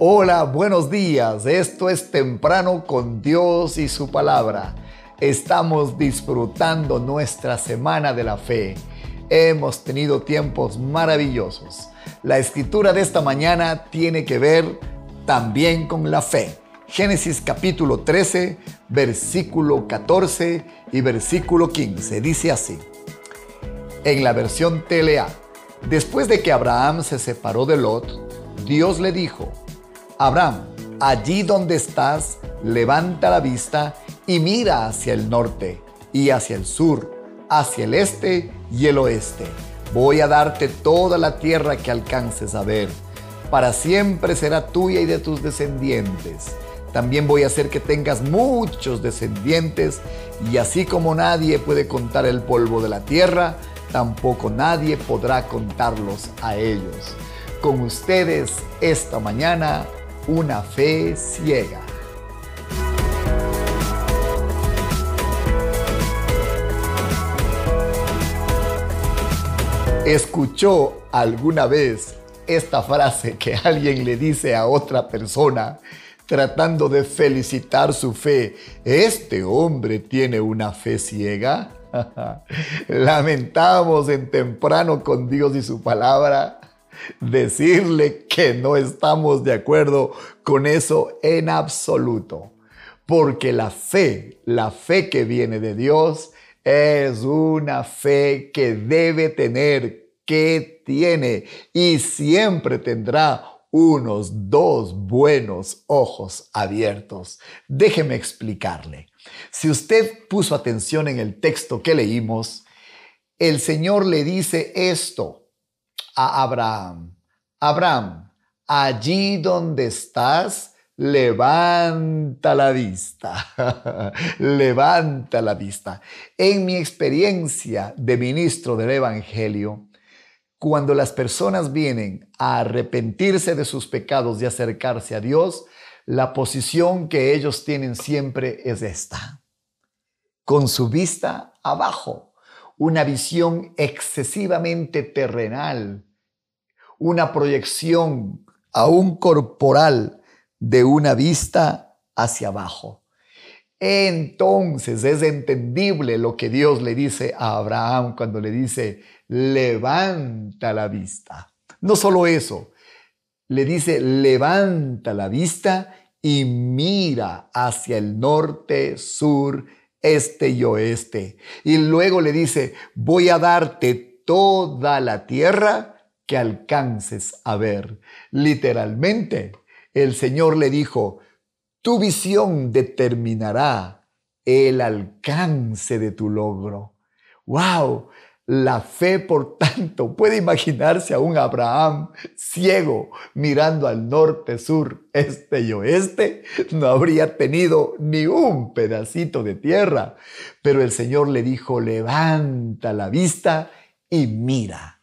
Hola, buenos días. Esto es Temprano con Dios y su palabra. Estamos disfrutando nuestra semana de la fe. Hemos tenido tiempos maravillosos. La escritura de esta mañana tiene que ver también con la fe. Génesis capítulo 13, versículo 14 y versículo 15. Dice así. En la versión TLA, después de que Abraham se separó de Lot, Dios le dijo, Abraham, allí donde estás, levanta la vista y mira hacia el norte y hacia el sur, hacia el este y el oeste. Voy a darte toda la tierra que alcances a ver. Para siempre será tuya y de tus descendientes. También voy a hacer que tengas muchos descendientes y así como nadie puede contar el polvo de la tierra, tampoco nadie podrá contarlos a ellos. Con ustedes esta mañana una fe ciega. ¿Escuchó alguna vez esta frase que alguien le dice a otra persona tratando de felicitar su fe? ¿Este hombre tiene una fe ciega? Lamentamos en temprano con Dios y su palabra decirle que no estamos de acuerdo con eso en absoluto. Porque la fe, la fe que viene de Dios, es una fe que debe tener, que tiene y siempre tendrá unos dos buenos ojos abiertos. Déjeme explicarle. Si usted puso atención en el texto que leímos, el Señor le dice esto a Abraham, Abraham, allí donde estás, levanta la vista, levanta la vista. En mi experiencia de ministro del Evangelio, cuando las personas vienen a arrepentirse de sus pecados y acercarse a Dios, la posición que ellos tienen siempre es esta, con su vista abajo, una visión excesivamente terrenal, una proyección aún corporal de una vista hacia abajo. Entonces es entendible lo que Dios le dice a Abraham cuando le dice, levanta la vista. No solo eso, le dice, levanta la vista y mira hacia el norte, sur, este y oeste. Y luego le dice, voy a darte toda la tierra que alcances a ver. Literalmente, el Señor le dijo, tu visión determinará el alcance de tu logro. ¡Wow! La fe, por tanto, puede imaginarse a un Abraham ciego mirando al norte, sur, este y oeste. No habría tenido ni un pedacito de tierra. Pero el Señor le dijo, levanta la vista y mira.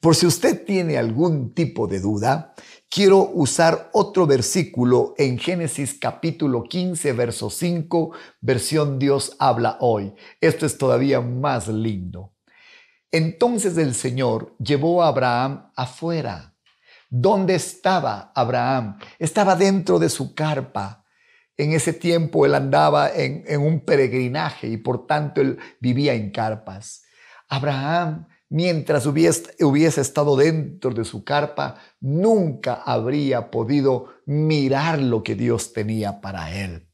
Por si usted tiene algún tipo de duda, quiero usar otro versículo en Génesis capítulo 15, verso 5, versión Dios habla hoy. Esto es todavía más lindo. Entonces el Señor llevó a Abraham afuera. ¿Dónde estaba Abraham? Estaba dentro de su carpa. En ese tiempo él andaba en, un peregrinaje y por tanto él vivía en carpas. Abraham, mientras hubiese, estado dentro de su carpa, nunca habría podido mirar lo que Dios tenía para él.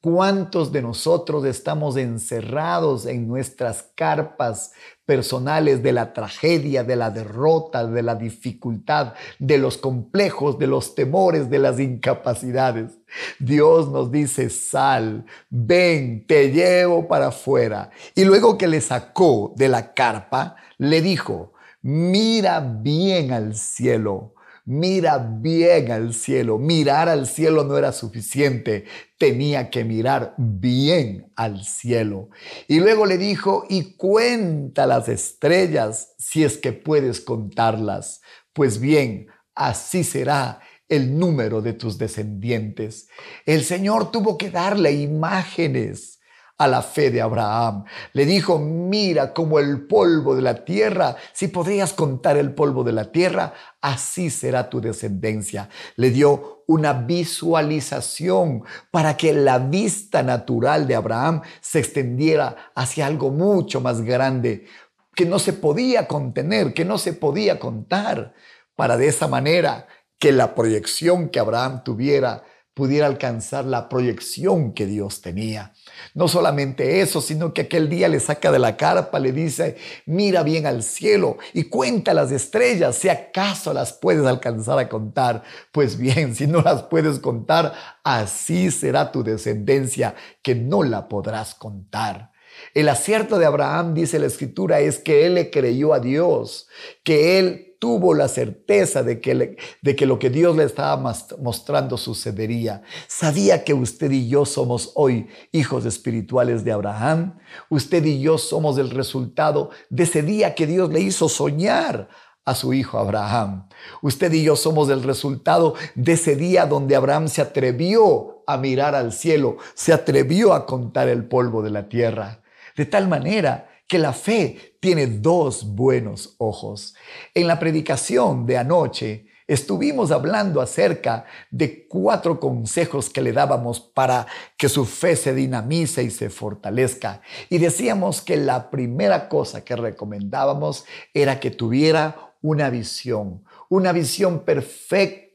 ¿Cuántos de nosotros estamos encerrados en nuestras carpas personales de la tragedia, de la derrota, de la dificultad, de los complejos, de los temores, de las incapacidades? Dios nos dice, sal, ven, te llevo para afuera. Y luego que le sacó de la carpa, le dijo, mira bien al cielo mira bien al cielo. Mirar al cielo no era suficiente, tenía que mirar bien al cielo. Y luego le dijo, y cuenta las estrellas si es que puedes contarlas. Pues bien, así será el número de tus descendientes. El Señor tuvo que darle imágenes a la fe de Abraham. Le dijo, mira como el polvo de la tierra, si podrías contar el polvo de la tierra, así será tu descendencia. Le dio una visualización para que la vista natural de Abraham se extendiera hacia algo mucho más grande, que no se podía contener, que no se podía contar, para de esa manera que la proyección que Abraham tuviera pudiera alcanzar la proyección que Dios tenía. No solamente eso, sino que aquel día le saca de la carpa, le dice, mira bien al cielo y cuenta las estrellas, si acaso las puedes alcanzar a contar. Pues bien, si no las puedes contar, así será tu descendencia, que no la podrás contar. El acierto de Abraham, dice la escritura, es que él le creyó a Dios, que él tuvo la certeza de que, de que lo que Dios le estaba mostrando sucedería. Sabía que usted y yo somos hoy hijos espirituales de Abraham. Usted y yo somos el resultado de ese día que Dios le hizo soñar a su hijo Abraham. Usted y yo somos el resultado de ese día donde Abraham se atrevió a mirar al cielo, se atrevió a contar el polvo de la tierra. De tal manera que la fe tiene dos buenos ojos. En la predicación de anoche estuvimos hablando acerca de cuatro consejos que le dábamos para que su fe se dinamice y se fortalezca. Y decíamos que la primera cosa que recomendábamos era que tuviera una visión, una visión perfecta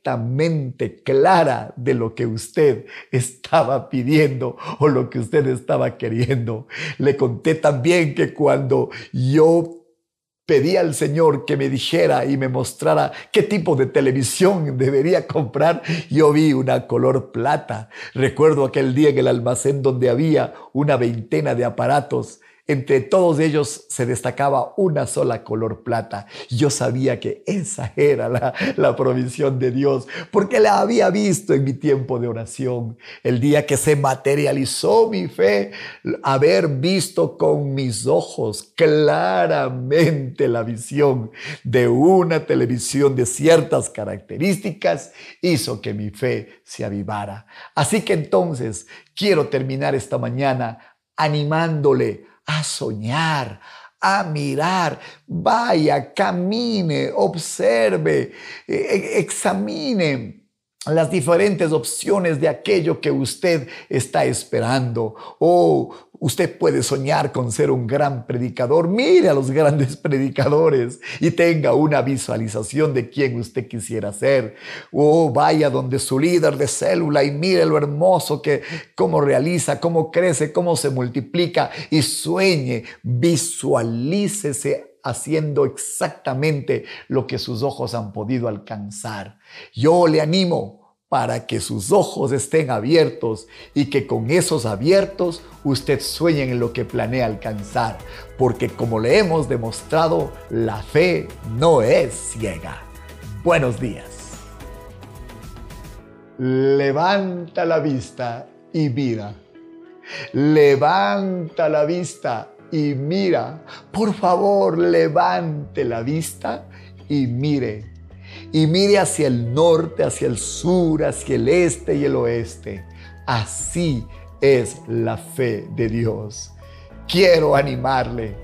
clara de lo que usted estaba pidiendo o lo que usted estaba queriendo. Le conté también que cuando yo pedí al Señor que me dijera y me mostrara qué tipo de televisión debería comprar, yo vi una color plata. Recuerdo aquel día en el almacén donde había una veintena de aparatos entre todos ellos se destacaba una sola color plata. Yo sabía que esa era la, provisión de Dios, porque la había visto en mi tiempo de oración. El día que se materializó mi fe, haber visto con mis ojos claramente la visión de una televisión de ciertas características, hizo que mi fe se avivara. Así que entonces quiero terminar esta mañana animándole a soñar, a mirar, vaya, camine, observe, e, e, examine las diferentes opciones de aquello que usted está esperando. O usted puede soñar con ser un gran predicador. Mire a los grandes predicadores y tenga una visualización de quién usted quisiera ser. O vaya donde su líder de célula y mire lo hermoso que cómo realiza, cómo crece, cómo se multiplica y sueñe, visualícese haciendo exactamente lo que sus ojos han podido alcanzar. Yo le animo para que sus ojos estén abiertos y que con esos abiertos usted sueñe en lo que planea alcanzar, porque como le hemos demostrado, la fe no es ciega. Buenos días. Levanta la vista y mira. Levanta la vista y mira. Por favor, levante la vista y mire. Y mire hacia el norte, hacia el sur, hacia el este y el oeste. Así es la fe de Dios. Quiero animarle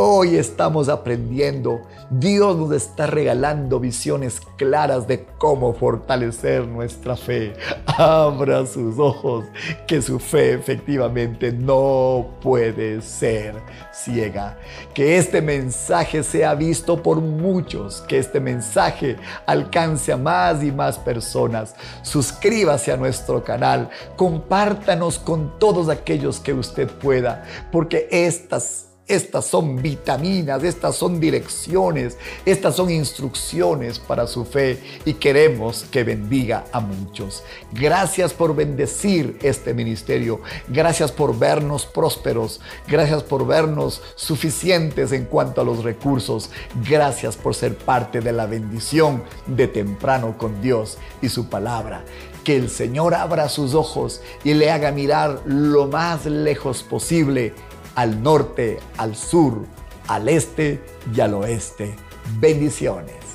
Hoy estamos aprendiendo. Dios nos está regalando visiones claras de cómo fortalecer nuestra fe. Abra sus ojos, que su fe efectivamente no puede ser ciega. Que este mensaje sea visto por muchos, que este mensaje alcance a más y más personas. Suscríbase a nuestro canal, compártanos con todos aquellos que usted pueda, porque estas estas son vitaminas, estas son direcciones, estas son instrucciones para su fe y queremos que bendiga a muchos. Gracias por bendecir este ministerio. Gracias por vernos prósperos. Gracias por vernos suficientes en cuanto a los recursos. Gracias por ser parte de la bendición de temprano con Dios y su palabra que el Señor abra sus ojos y le haga mirar lo más lejos posible al norte, al sur, al este y al oeste. Bendiciones.